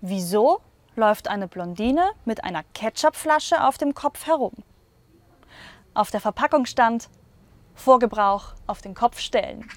Wieso läuft eine Blondine mit einer Ketchupflasche auf dem Kopf herum? Auf der Verpackung stand Vorgebrauch auf den Kopf stellen.